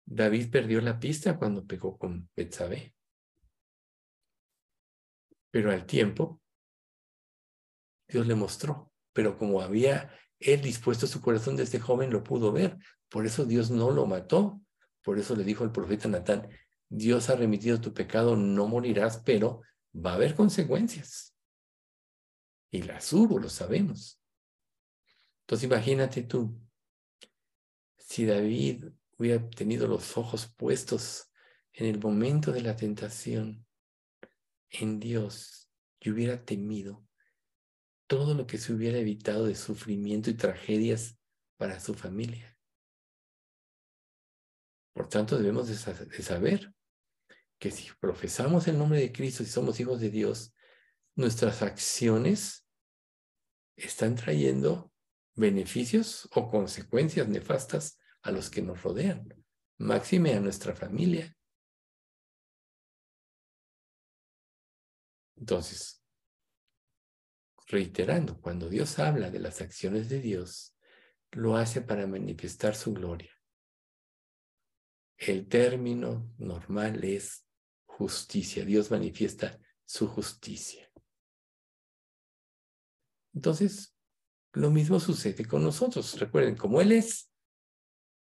David perdió la pista cuando pegó con Betsabé. Pero al tiempo, Dios le mostró. Pero como había él dispuesto su corazón de este joven, lo pudo ver. Por eso Dios no lo mató. Por eso le dijo al profeta Natán, Dios ha remitido tu pecado, no morirás, pero va a haber consecuencias. Y las hubo, lo sabemos. Entonces imagínate tú, si David hubiera tenido los ojos puestos en el momento de la tentación en Dios y hubiera temido todo lo que se hubiera evitado de sufrimiento y tragedias para su familia. Por tanto, debemos de saber que si profesamos el nombre de Cristo y somos hijos de Dios, nuestras acciones están trayendo beneficios o consecuencias nefastas a los que nos rodean, máxime a nuestra familia. Entonces, reiterando, cuando Dios habla de las acciones de Dios, lo hace para manifestar su gloria. El término normal es justicia. Dios manifiesta su justicia. Entonces, lo mismo sucede con nosotros. Recuerden, como Él es,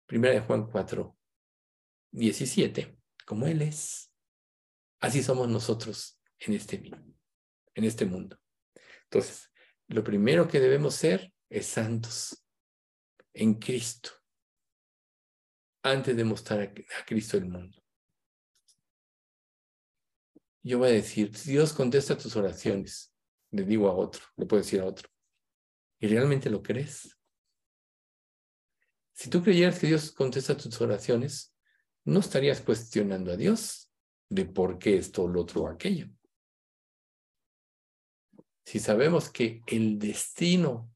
Primera de Juan 4, 17, como Él es, así somos nosotros en este, en este mundo. Entonces, lo primero que debemos ser es santos en Cristo, antes de mostrar a Cristo el mundo. Yo voy a decir, Dios contesta tus oraciones, le digo a otro, le puedo decir a otro. ¿Y realmente lo crees? Si tú creyeras que Dios contesta tus oraciones, no estarías cuestionando a Dios de por qué esto, lo otro o aquello. Si sabemos que el destino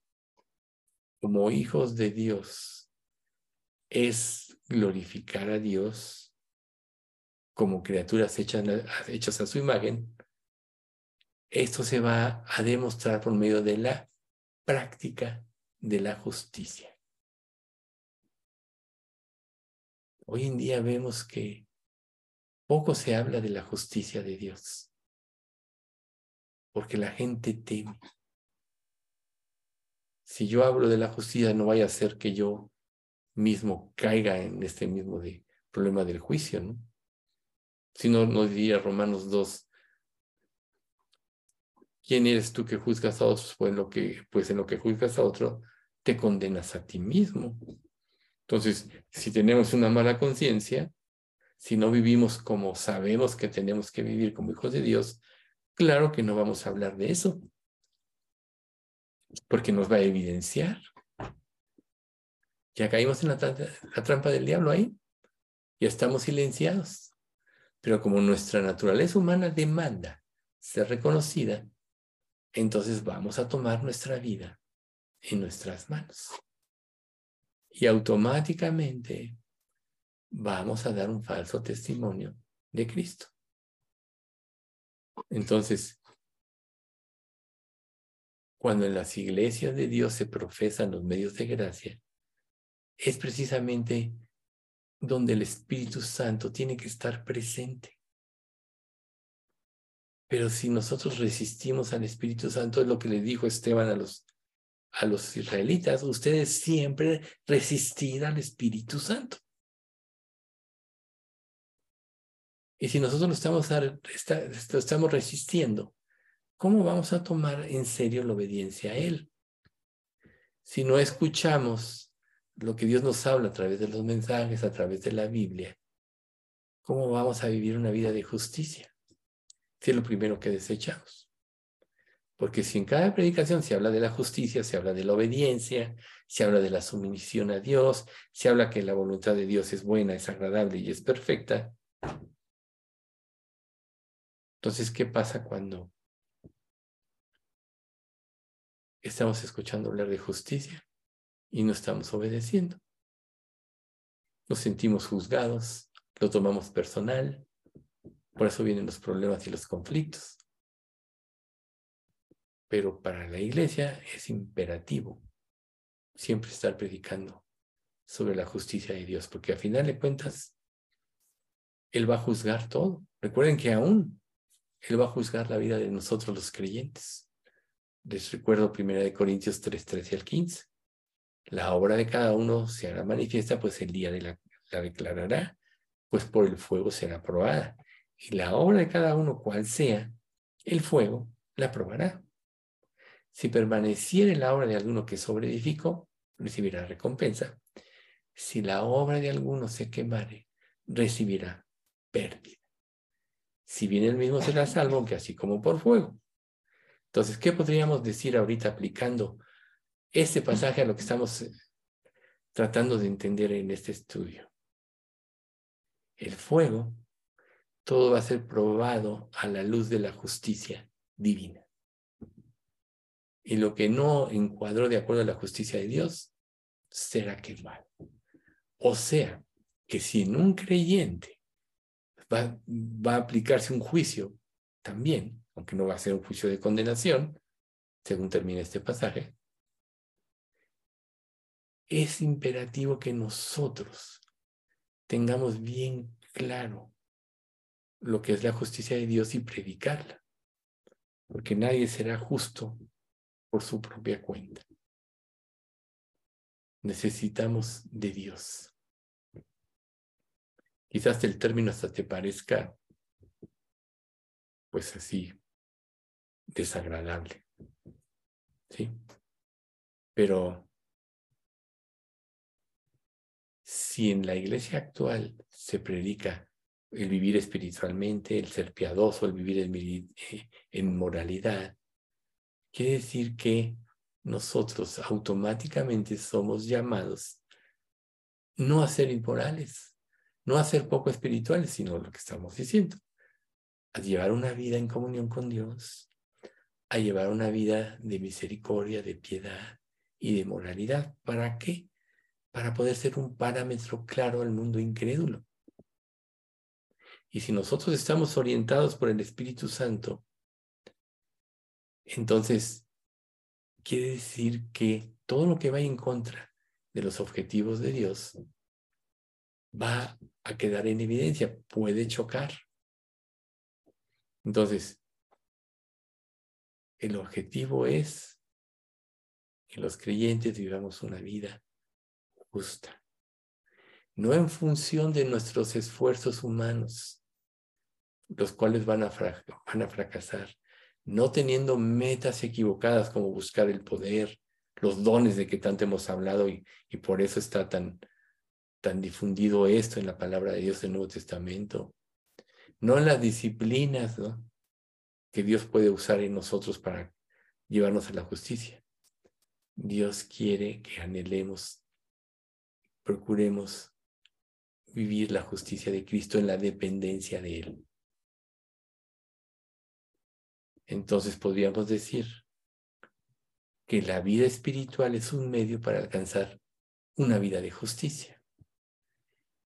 como hijos de Dios es glorificar a Dios como criaturas hechas, hechas a su imagen, esto se va a demostrar por medio de la práctica de la justicia. Hoy en día vemos que poco se habla de la justicia de Dios, porque la gente teme. Si yo hablo de la justicia, no vaya a ser que yo mismo caiga en este mismo problema del juicio, ¿no? Si no, nos diría Romanos 2, ¿quién eres tú que juzgas a otros? Pues, lo que, pues en lo que juzgas a otro, te condenas a ti mismo. Entonces, si tenemos una mala conciencia, si no vivimos como sabemos que tenemos que vivir como hijos de Dios, claro que no vamos a hablar de eso, porque nos va a evidenciar. Ya caímos en la, trampa del diablo ahí, ya estamos silenciados. Pero como nuestra naturaleza humana demanda ser reconocida, entonces vamos a tomar nuestra vida en nuestras manos y automáticamente vamos a dar un falso testimonio de Cristo. Entonces, cuando en las iglesias de Dios se profesan los medios de gracia, es precisamente donde el Espíritu Santo tiene que estar presente. Pero si nosotros resistimos al Espíritu Santo, es lo que le dijo Esteban a los a los israelitas, ustedes siempre resistir al Espíritu Santo. Y si nosotros estamos, lo estamos resistiendo, ¿cómo vamos a tomar en serio la obediencia a Él? Si no escuchamos lo que Dios nos habla a través de los mensajes, a través de la Biblia, ¿cómo vamos a vivir una vida de justicia? Si es lo primero que desechamos. Porque si en cada predicación se habla de la justicia, se habla de la obediencia, se habla de la sumisión a Dios, se habla que la voluntad de Dios es buena, es agradable y es perfecta. Entonces, ¿qué pasa cuando estamos escuchando hablar de justicia y no estamos obedeciendo? Nos sentimos juzgados, lo tomamos personal, por eso vienen los problemas y los conflictos. Pero para la iglesia es imperativo siempre estar predicando sobre la justicia de Dios, porque a final de cuentas, Él va a juzgar todo. Recuerden que aún Él va a juzgar la vida de nosotros los creyentes. Les recuerdo 1 Corintios 3, 13 al 15. La obra de cada uno se hará manifiesta, pues el día de la, la declarará, pues por el fuego será probada. Y la obra de cada uno, cual sea, el fuego la probará. Si permaneciere la obra de alguno que sobreedificó, recibirá recompensa. Si la obra de alguno se quemare, recibirá pérdida. Si bien el mismo será salvo, que así como por fuego. Entonces, ¿qué podríamos decir ahorita aplicando este pasaje a lo que estamos eh, tratando de entender en este estudio? El fuego, todo va a ser probado a la luz de la justicia divina y lo que no encuadró de acuerdo a la justicia de Dios será quemado. O sea, que si en un creyente va, va, a aplicarse un juicio también, aunque no va a ser un juicio de condenación, según termina este pasaje, es imperativo que nosotros tengamos bien claro lo que es la justicia de Dios y predicarla, porque nadie será justo por su propia cuenta. Necesitamos de Dios. Quizás el término hasta te parezca, pues así, desagradable. ¿Sí? Pero si en la iglesia actual se predica el vivir espiritualmente, el ser piadoso, el vivir en, eh, en moralidad, Quiere decir que nosotros automáticamente somos llamados no a ser inmorales, no a ser poco espirituales, sino lo que estamos diciendo, a llevar una vida en comunión con Dios, a llevar una vida de misericordia, de piedad y de moralidad. ¿Para qué? Para poder ser un parámetro claro al mundo incrédulo. Y si nosotros estamos orientados por el Espíritu Santo entonces, quiere decir que todo lo que vaya en contra de los objetivos de Dios va a quedar en evidencia, puede chocar. Entonces, el objetivo es que los creyentes vivamos una vida justa, no en función de nuestros esfuerzos humanos, los cuales van a, van a fracasar, no teniendo metas equivocadas como buscar el poder, los dones de que tanto hemos hablado y, por eso está tan, tan difundido esto en la palabra de Dios del Nuevo Testamento, no en las disciplinas que Dios puede usar en nosotros para llevarnos a la justicia. Dios quiere que anhelemos, procuremos vivir la justicia de Cristo en la dependencia de Él. Entonces podríamos decir que la vida espiritual es un medio para alcanzar una vida de justicia,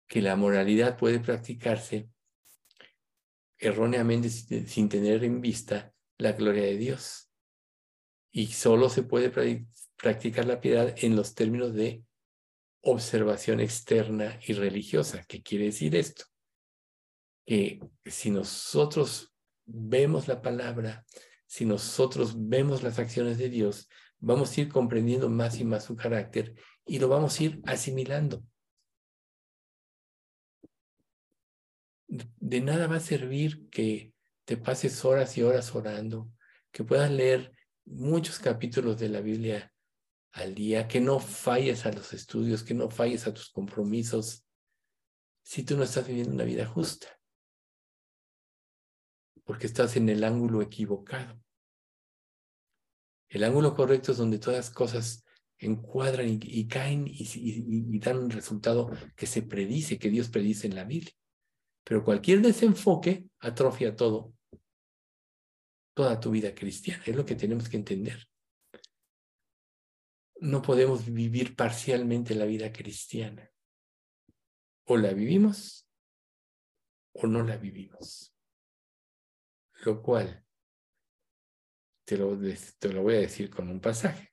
que la moralidad puede practicarse erróneamente sin tener en vista la gloria de Dios y solo se puede practicar la piedad en los términos de observación externa y religiosa. ¿Qué quiere decir esto? Que si nosotros vemos la palabra, si nosotros vemos las acciones de Dios, vamos a ir comprendiendo más y más su carácter y lo vamos a ir asimilando. De nada va a servir que te pases horas y horas orando, que puedas leer muchos capítulos de la Biblia al día, que no falles a los estudios, que no falles a tus compromisos, si tú no estás viviendo una vida justa porque estás en el ángulo equivocado. El ángulo correcto es donde todas las cosas encuadran y, caen y, dan un resultado que se predice, que Dios predice en la Biblia. Pero cualquier desenfoque atrofia todo, toda tu vida cristiana. Es lo que tenemos que entender. No podemos vivir parcialmente la vida cristiana. O la vivimos o no la vivimos. Lo cual te lo, te lo voy a decir con un pasaje.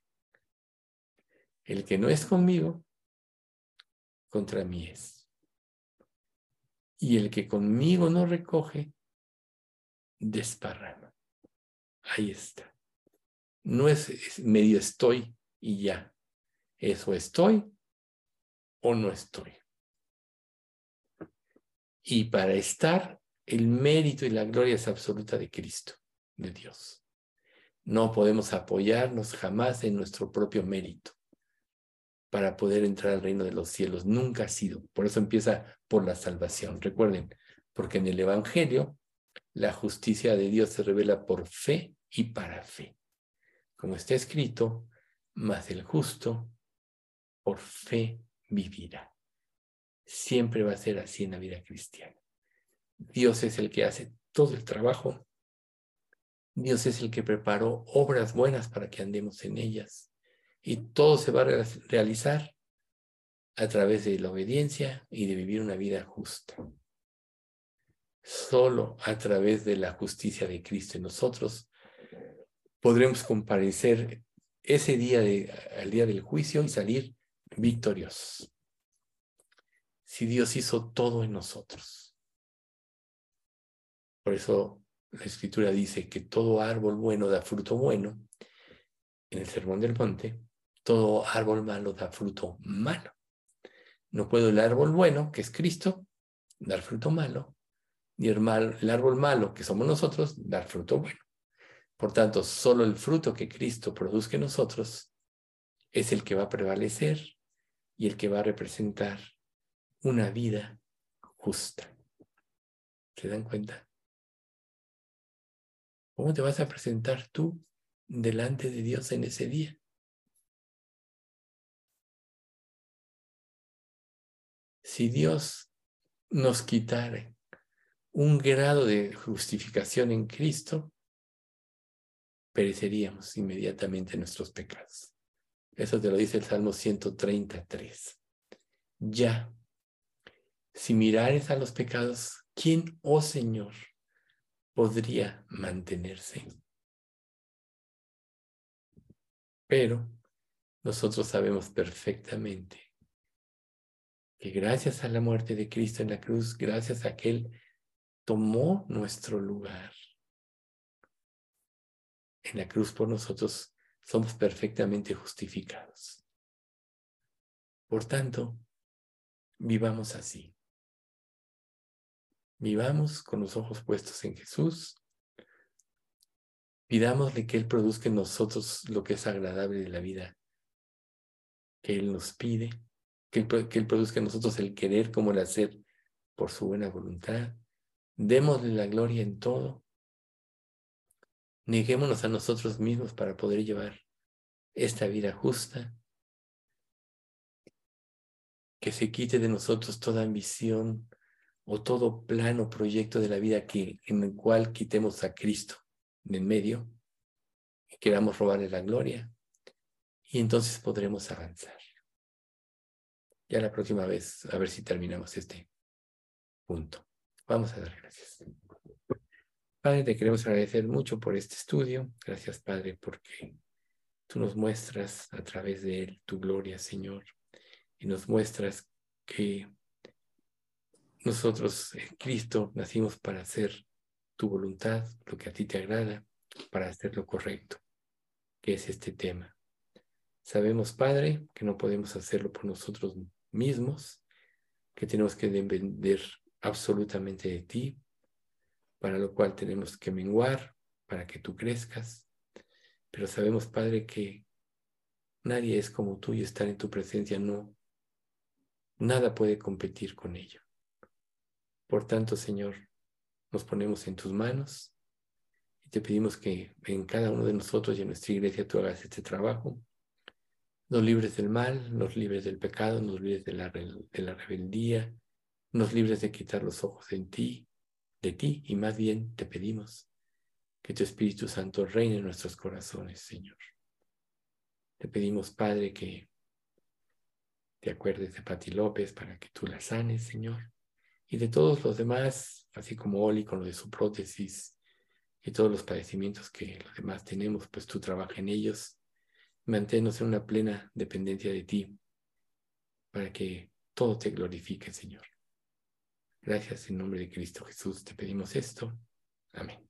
El que no es conmigo, contra mí es. Y el que conmigo no recoge, desparrama. Ahí está. No es, medio estoy y ya. Eso estoy o no estoy. Y para estar, el mérito y la gloria es absoluta de Cristo, de Dios. No podemos apoyarnos jamás en nuestro propio mérito para poder entrar al reino de los cielos. Nunca ha sido. Por eso empieza por la salvación. Recuerden, porque en el Evangelio la justicia de Dios se revela por fe y para fe. Como está escrito, más el justo por fe vivirá. Siempre va a ser así en la vida cristiana. Dios es el que hace todo el trabajo. Dios es el que preparó obras buenas para que andemos en ellas. Y todo se va a realizar a través de la obediencia y de vivir una vida justa. Solo a través de la justicia de Cristo en nosotros podremos comparecer ese día de, al día del juicio y salir victoriosos. Si Dios hizo todo en nosotros. Por eso la escritura dice que todo árbol bueno da fruto bueno. En el sermón del monte, todo árbol malo da fruto malo. No puede el árbol bueno, que es Cristo, dar fruto malo, ni mal, el árbol malo, que somos nosotros, dar fruto bueno. Por tanto, solo el fruto que Cristo produzca en nosotros es el que va a prevalecer y el que va a representar una vida justa. ¿Se dan cuenta? ¿Cómo te vas a presentar tú delante de Dios en ese día? Si Dios nos quitara un grado de justificación en Cristo, pereceríamos inmediatamente nuestros pecados. Eso te lo dice el Salmo 133. Ya, si mirares a los pecados, ¿quién, oh Señor, podría mantenerse? Pero nosotros sabemos perfectamente que gracias a la muerte de Cristo en la cruz, gracias a que Él tomó nuestro lugar, en la cruz por nosotros, somos perfectamente justificados. Por tanto, vivamos así. Vivamos con los ojos puestos en Jesús. Pidámosle que Él produzca en nosotros lo que es agradable de la vida que Él nos pide, que Él, que él produzca en nosotros el querer como el hacer por su buena voluntad. Démosle la gloria en todo Neguémonos a nosotros mismos para poder llevar esta vida justa. Que se quite de nosotros toda ambición o todo plan o proyecto de la vida que, en el cual quitemos a Cristo en medio y queramos robarle la gloria. Y entonces podremos avanzar. Ya la próxima vez, a ver si terminamos este punto. Vamos a dar gracias. Padre, te queremos agradecer mucho por este estudio. Gracias, Padre, porque tú nos muestras a través de él tu gloria, Señor, y nos muestras que nosotros, en Cristo, nacimos para hacer tu voluntad, lo que a ti te agrada, para hacer lo correcto, que es este tema. Sabemos, Padre, que no podemos hacerlo por nosotros mismos, que tenemos que depender absolutamente de ti, para lo cual tenemos que menguar para que tú crezcas. Pero sabemos, Padre, que nadie es como tú y estar en tu presencia no, nada puede competir con ello. Por tanto, Señor, nos ponemos en tus manos Y te pedimos que en cada uno de nosotros y en nuestra iglesia tú hagas este trabajo. Nos libres del mal, nos libres del pecado, nos libres de la, de la rebeldía, nos libres de quitar los ojos en ti, de ti, y más bien te pedimos que tu Espíritu Santo reine en nuestros corazones, Señor. Te pedimos, Padre, que te acuerdes de Pati López para que tú la sanes, Señor, y de todos los demás, así como Oli con lo de su prótesis y todos los padecimientos que los demás tenemos, pues tú trabaja en ellos. Manténnos en una plena dependencia de ti para que todo te glorifique, Señor. Gracias en nombre de Cristo Jesús te pedimos esto. Amén.